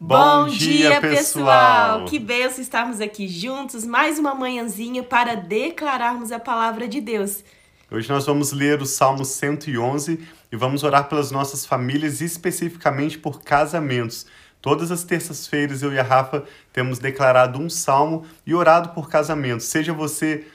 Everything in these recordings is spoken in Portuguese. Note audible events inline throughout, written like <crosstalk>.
Bom, dia, pessoal! Que benção estarmos aqui juntos, mais uma manhãzinha para declararmos a palavra de Deus. Hoje nós vamos ler o Salmo 111 e vamos orar pelas nossas famílias, especificamente por casamentos. Todas as terças-feiras eu e a Rafa temos declarado um salmo e orado por casamentos. Seja você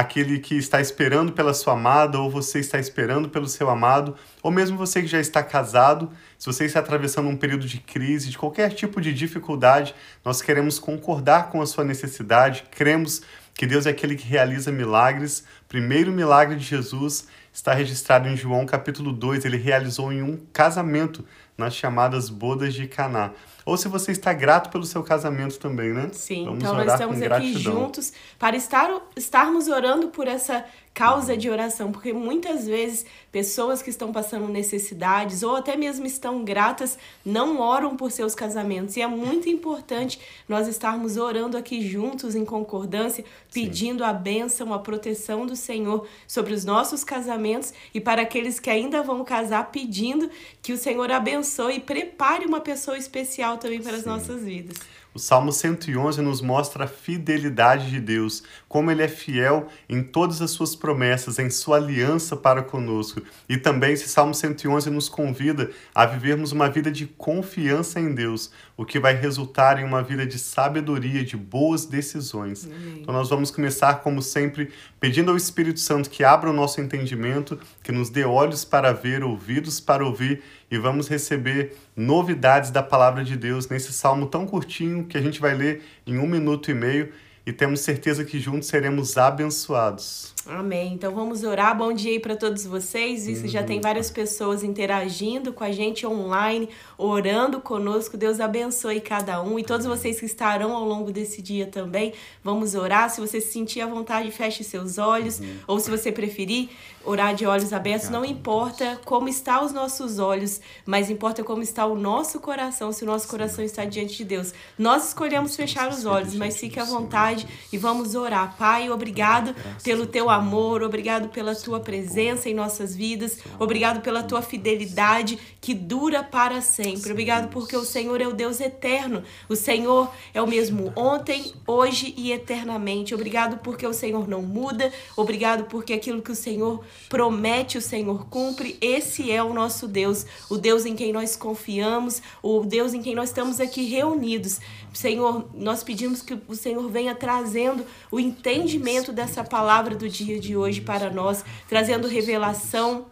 aquele que está esperando pela sua amada, ou você está esperando pelo seu amado, ou mesmo você que já está casado, se você está atravessando um período de crise, de qualquer tipo de dificuldade, nós queremos concordar com a sua necessidade, cremos que Deus é aquele que realiza milagres. Primeiro milagre de Jesus está registrado em João capítulo 2, ele realizou em um casamento nas chamadas bodas de Caná. Ou se você está grato pelo seu casamento também, né? Sim, Vamos então nós estamos aqui juntos para estar, estarmos orando por essa causa de oração, porque muitas vezes pessoas que estão passando necessidades ou até mesmo estão gratas não oram por seus casamentos. E é muito importante nós estarmos orando aqui juntos em concordância, pedindo Sim. a bênção, a proteção do Senhor sobre os nossos casamentos e para aqueles que ainda vão casar, pedindo que o Senhor abençoe e prepare uma pessoa especial também para Sim. as nossas vidas. O Salmo 111 nos mostra a fidelidade de Deus, como ele é fiel em todas as suas promessas, em sua aliança para conosco. E também esse Salmo 111 nos convida a vivermos uma vida de confiança em Deus, o que vai resultar em uma vida de sabedoria, de boas decisões. Amém. Então nós vamos começar, como sempre, pedindo ao Espírito Santo que abra o nosso entendimento, que nos dê olhos para ver, ouvidos para ouvir e vamos receber novidades da palavra de Deus nesse salmo tão curtinho que a gente vai ler em um minuto e meio e temos certeza que juntos seremos abençoados. Amém. Então vamos orar. Bom dia aí para todos vocês. Isso uhum. já tem várias pessoas interagindo com a gente online, orando conosco. Deus abençoe cada um e todos vocês que estarão ao longo desse dia também. Vamos orar. Se você se sentir à vontade, feche seus olhos uhum. ou se você preferir, orar de olhos abertos. Não importa como está os nossos olhos, mas importa como está o nosso coração, se o nosso coração está diante de Deus. Nós escolhemos fechar os olhos, mas fique à vontade e vamos orar. Pai, obrigado pelo teu amor, obrigado pela tua presença em nossas vidas, obrigado pela tua fidelidade que dura para sempre. Obrigado porque o Senhor é o Deus eterno. O Senhor é o mesmo ontem, hoje e eternamente. Obrigado porque o Senhor não muda. Obrigado porque aquilo que o Senhor promete, o Senhor cumpre. Esse é o nosso Deus, o Deus em quem nós confiamos, o Deus em quem nós estamos aqui reunidos. Senhor, nós pedimos que o Senhor venha trazendo o entendimento dessa palavra do dia de hoje para nós, trazendo revelação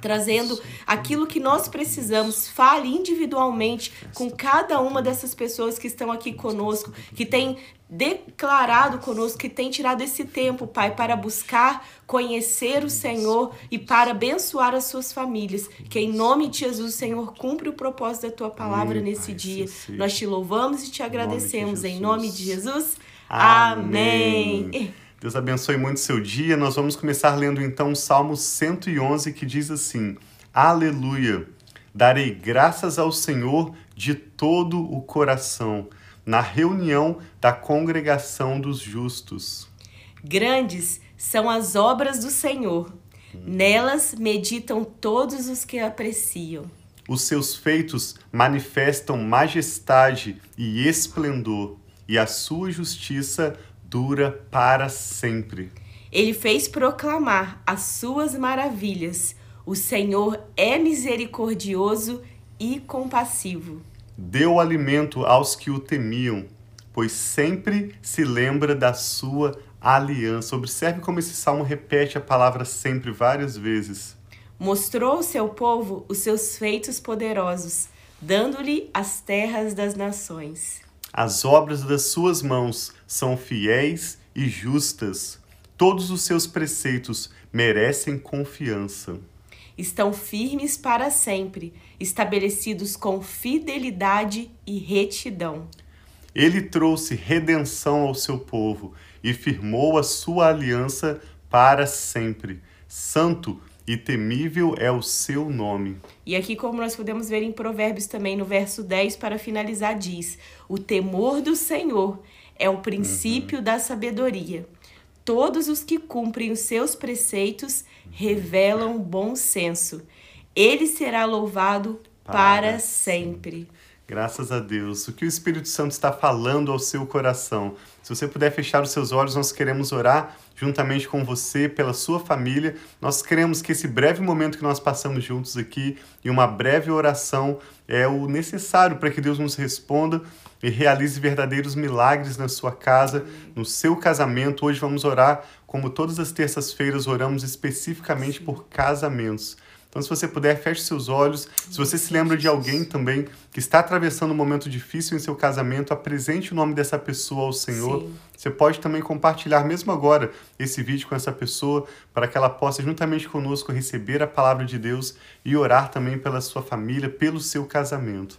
trazendo aquilo que nós precisamos. Fale individualmente com cada uma dessas pessoas que estão aqui conosco, que tem declarado conosco, que tem tirado esse tempo, Pai, para buscar conhecer o Senhor e para abençoar as suas famílias. Que em nome de Jesus, o Senhor cumpre o propósito da tua palavra nesse Pai, dia. Sim. Nós te louvamos e te agradecemos. Em nome de Jesus. Amém. Amém. Deus abençoe muito seu dia. Nós vamos começar lendo então o Salmo 111 que diz assim: Aleluia! Darei graças ao Senhor de todo o coração, na reunião da congregação dos justos. Grandes são as obras do Senhor, nelas meditam todos os que apreciam. Os seus feitos manifestam majestade e esplendor, e a sua justiça dura para sempre. Ele fez proclamar as suas maravilhas. O Senhor é misericordioso e compassivo. Deu alimento aos que o temiam, pois sempre se lembra da sua aliança. Observe como esse salmo repete a palavra sempre várias vezes. Mostrou ao seu povo os seus feitos poderosos, dando-lhe as terras das nações. As obras das suas mãos são fiéis e justas. Todos os seus preceitos merecem confiança. Estão firmes para sempre, estabelecidos com fidelidade e retidão. Ele trouxe redenção ao seu povo e firmou a sua aliança para sempre. Santo e temível é o seu nome. E aqui, como nós podemos ver em Provérbios também, no verso 10, para finalizar, diz: O temor do Senhor é o princípio uhum. da sabedoria. Todos os que cumprem os seus preceitos revelam bom senso. Ele será louvado para, para sempre. Graças a Deus. O que o Espírito Santo está falando ao seu coração? Se você puder fechar os seus olhos, nós queremos orar juntamente com você, pela sua família. Nós queremos que esse breve momento que nós passamos juntos aqui e uma breve oração é o necessário para que Deus nos responda e realize verdadeiros milagres na sua casa, no seu casamento. Hoje vamos orar, como todas as terças-feiras, oramos especificamente por casamentos. Então, se você puder, feche seus olhos. Se você se lembra de alguém também que está atravessando um momento difícil em seu casamento, apresente o nome dessa pessoa ao Senhor. Sim. Você pode também compartilhar, mesmo agora, esse vídeo com essa pessoa, para que ela possa, juntamente conosco, receber a palavra de Deus e orar também pela sua família, pelo seu casamento.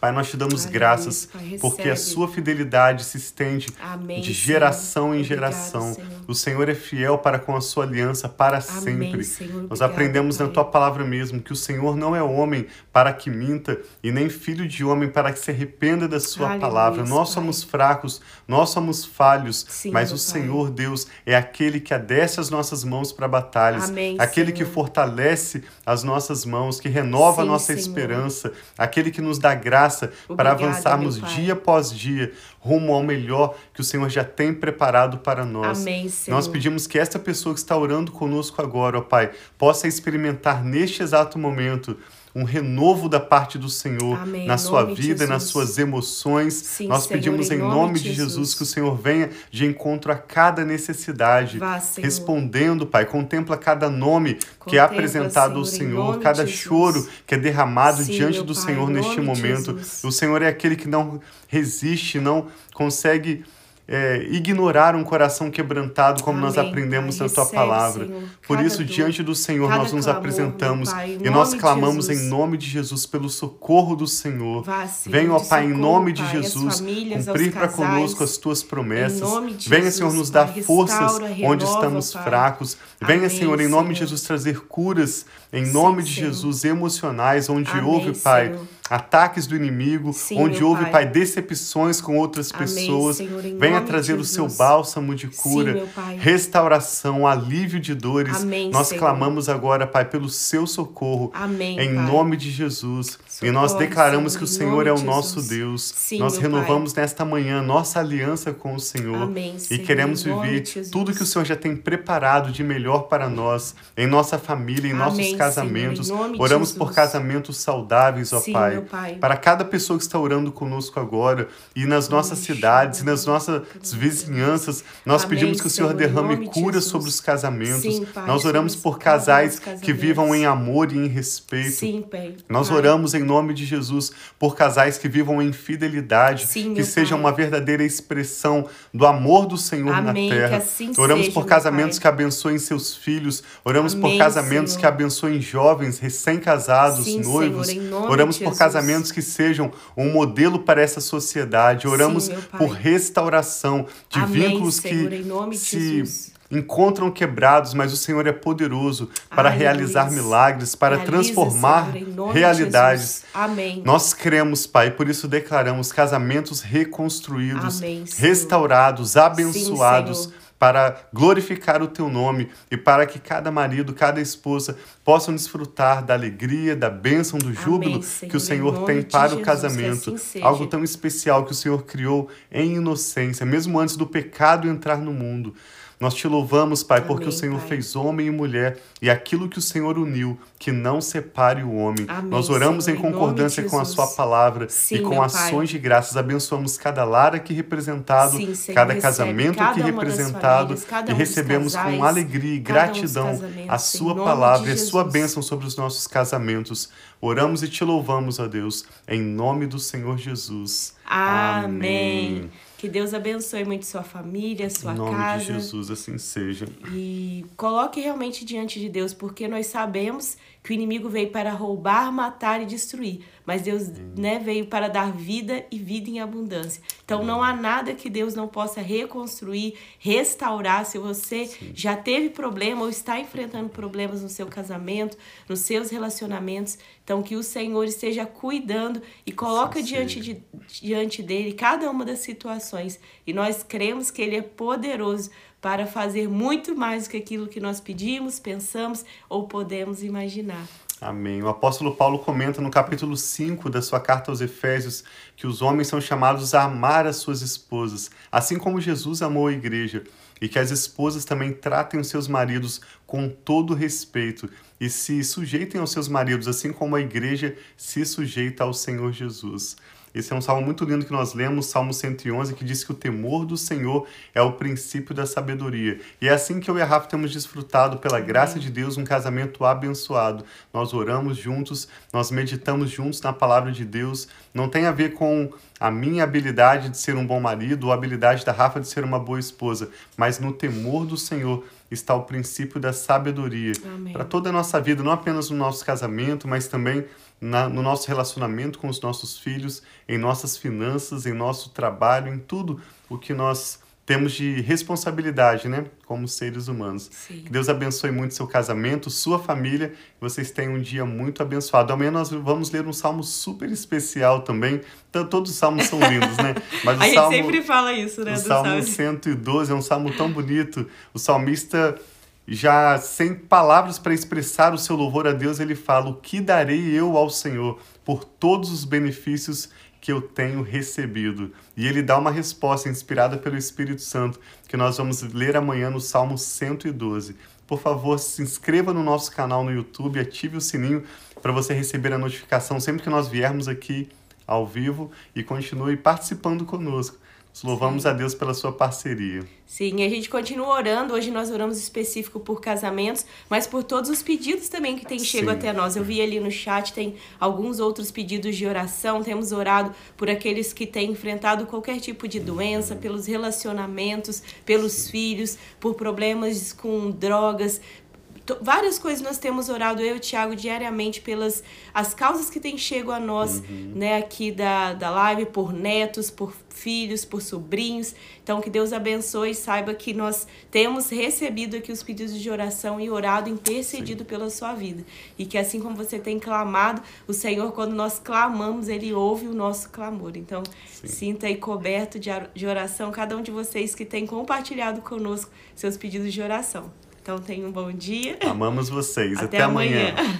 Pai, nós te damos graças pai, porque a sua fidelidade se estende Amém, de geração Senhor. em geração. Obrigado. O Senhor é fiel para com a sua aliança para Amém, sempre. Senhor. Nós aprendemos pai. na tua palavra mesmo que o Senhor não é homem para que minta e nem filho de homem para que se arrependa da sua Aleluia, palavra. Nós somos fracos, nós somos falhos, Sim, mas o Senhor Deus é aquele que adesce as nossas mãos para batalhas, Amém, aquele Senhor. que fortalece as nossas mãos, que renova Sim, a nossa Senhor. esperança, aquele que nos dá graça graça para avançarmos dia após dia rumo ao melhor que o Senhor já tem preparado para nós. Amém, Senhor. Nós pedimos que esta pessoa que está orando conosco agora, ó Pai, possa experimentar neste exato momento um renovo da parte do Senhor Amém. na sua vida, nas suas emoções. Sim, Nós Senhor, pedimos em nome, nome de Jesus. Jesus. que o Senhor venha de encontro a cada necessidade, Vá, respondendo, Pai. Contempla cada nome Contempla, que é apresentado Senhor, ao Senhor, cada choro que é derramado Sim, diante do pai, Senhor neste momento. O Senhor é aquele que não resiste, não consegue é, ignorar um coração quebrantado, como Amém, nós aprendemos pai, na tua palavra. Senhor, Por isso, dor, diante do Senhor, nós nos clamor, apresentamos pai, e nós clamamos em nome de Jesus pelo socorro do Senhor. Vá, Senhor, Venha, ó Pai, socorro, em nome de Jesus, famílias, cumprir para conosco as tuas promessas. Venha, Senhor, nos dar forças renova, onde estamos fracos. Venha, Amém, Senhor, em nome de Jesus, trazer curas, em Sim, nome de Senhor. Jesus, emocionais, onde Amém, houve, Pai. Ataques do inimigo, Sim, onde houve, pai. pai. decepções com outras Amém, pessoas. Senhor, Venha trazer o seu bálsamo de cura, Sim, restauração, alívio de dores. Amém, Nós Senhor. clamamos agora, Pai, pelo seu socorro. Amém, em pai. nome de Jesus. Socorro, e nós declaramos Senhor, que o Senhor é o nosso Deus. Sim, nós renovamos pai. nesta manhã nossa aliança com o Senhor. Amém, e queremos viver tudo que o Senhor já tem preparado de melhor para nós, em nossa família, em nossos casamentos. Oramos por casamentos saudáveis, ó Pai para cada pessoa que está orando conosco agora e nas nossas cidades, e nas nossas vizinhanças, nós Amém, pedimos que o Senhor derrame cura sobre os casamentos. Sim, pai, nós oramos por casais que vivam em amor e em respeito. Sim, pai. Nós oramos em nome de Jesus por casais que vivam em fidelidade, Sim, que sejam uma verdadeira expressão do amor do Senhor Amém, na terra. Assim oramos seja, por casamentos que abençoem seus filhos, oramos Amém, por casamentos Senhor. que abençoem jovens recém-casados, noivos. Senhor, oramos por casamentos que sejam um modelo para essa sociedade. Oramos Sim, por restauração de Amém, vínculos Senhor, que se encontram quebrados, mas o Senhor é poderoso para Ai, realizar Deus. milagres, para Realiza, transformar Senhor, realidades. Amém. Nós cremos, Pai, por isso declaramos casamentos reconstruídos, Amém, restaurados, abençoados. Sim, para glorificar o teu nome e para que cada marido, cada esposa possam desfrutar da alegria, da bênção, do júbilo Amém, que o Senhor tem para o casamento. Assim algo tão especial que o Senhor criou em inocência, mesmo antes do pecado entrar no mundo. Nós te louvamos, Pai, Amém, porque o Senhor pai. fez homem e mulher e aquilo que o Senhor uniu, que não separe o homem. Amém, Nós oramos Senhor, em concordância com a Sua palavra Sim, e com ações pai. de graças. Abençoamos cada lar aqui representado, Sim, Senhor, cada casamento cada aqui representado famílias, e recebemos casais, com alegria e gratidão a Sua palavra e a Sua bênção sobre os nossos casamentos. Oramos e te louvamos, ó Deus, em nome do Senhor Jesus. Amém. Amém. Que Deus abençoe muito sua família, sua casa. Em nome casa. de Jesus, assim seja. E coloque realmente diante de Deus, porque nós sabemos que o inimigo veio para roubar, matar e destruir, mas Deus né, veio para dar vida e vida em abundância. Então não há nada que Deus não possa reconstruir, restaurar. Se você Sim. já teve problema ou está enfrentando problemas no seu casamento, nos seus relacionamentos, então que o Senhor esteja cuidando e coloca diante, de, diante dele cada uma das situações. E nós cremos que ele é poderoso para fazer muito mais do que aquilo que nós pedimos, pensamos ou podemos imaginar. Amém. O apóstolo Paulo comenta no capítulo 5 da sua carta aos Efésios que os homens são chamados a amar as suas esposas, assim como Jesus amou a igreja, e que as esposas também tratem os seus maridos com todo respeito e se sujeitem aos seus maridos, assim como a igreja se sujeita ao Senhor Jesus. Esse é um salmo muito lindo que nós lemos, Salmo 111, que diz que o temor do Senhor é o princípio da sabedoria. E é assim que eu e a Rafa temos desfrutado, pela graça de Deus, um casamento abençoado. Nós oramos juntos, nós meditamos juntos na palavra de Deus. Não tem a ver com a minha habilidade de ser um bom marido ou a habilidade da Rafa de ser uma boa esposa, mas no temor do Senhor está o princípio da sabedoria para toda a nossa vida, não apenas no nosso casamento, mas também na, no nosso relacionamento com os nossos filhos, em nossas finanças, em nosso trabalho, em tudo o que nós temos de responsabilidade, né, como seres humanos. Sim. Que Deus abençoe muito seu casamento, sua família. Vocês tenham um dia muito abençoado. Amanhã nós vamos ler um salmo super especial também. Então, todos os salmos são lindos, né? <laughs> Mas A salmo, gente sempre fala isso, né? O salmo, salmo 112 é um salmo tão bonito. O salmista já sem palavras para expressar o seu louvor a Deus, ele fala: O que darei eu ao Senhor por todos os benefícios que eu tenho recebido? E ele dá uma resposta inspirada pelo Espírito Santo, que nós vamos ler amanhã no Salmo 112. Por favor, se inscreva no nosso canal no YouTube, ative o sininho para você receber a notificação sempre que nós viermos aqui ao vivo e continue participando conosco. Louvamos Sim. a Deus pela sua parceria. Sim, a gente continua orando. Hoje nós oramos específico por casamentos, mas por todos os pedidos também que têm chego até nós. Eu vi ali no chat, tem alguns outros pedidos de oração. Temos orado por aqueles que têm enfrentado qualquer tipo de doença, pelos relacionamentos, pelos Sim. filhos, por problemas com drogas, várias coisas nós temos orado, eu e o Thiago, diariamente, pelas as causas que têm chego a nós, uhum. né, aqui da, da live, por netos, por filhos, por sobrinhos. Então, que Deus abençoe e saiba que nós temos recebido aqui os pedidos de oração e orado, intercedido Sim. pela sua vida. E que assim como você tem clamado, o Senhor, quando nós clamamos, Ele ouve o nosso clamor. Então, Sim. sinta aí coberto de oração cada um de vocês que tem compartilhado conosco seus pedidos de oração. Então tenha um bom dia. Amamos vocês. <laughs> Até, Até amanhã. amanhã.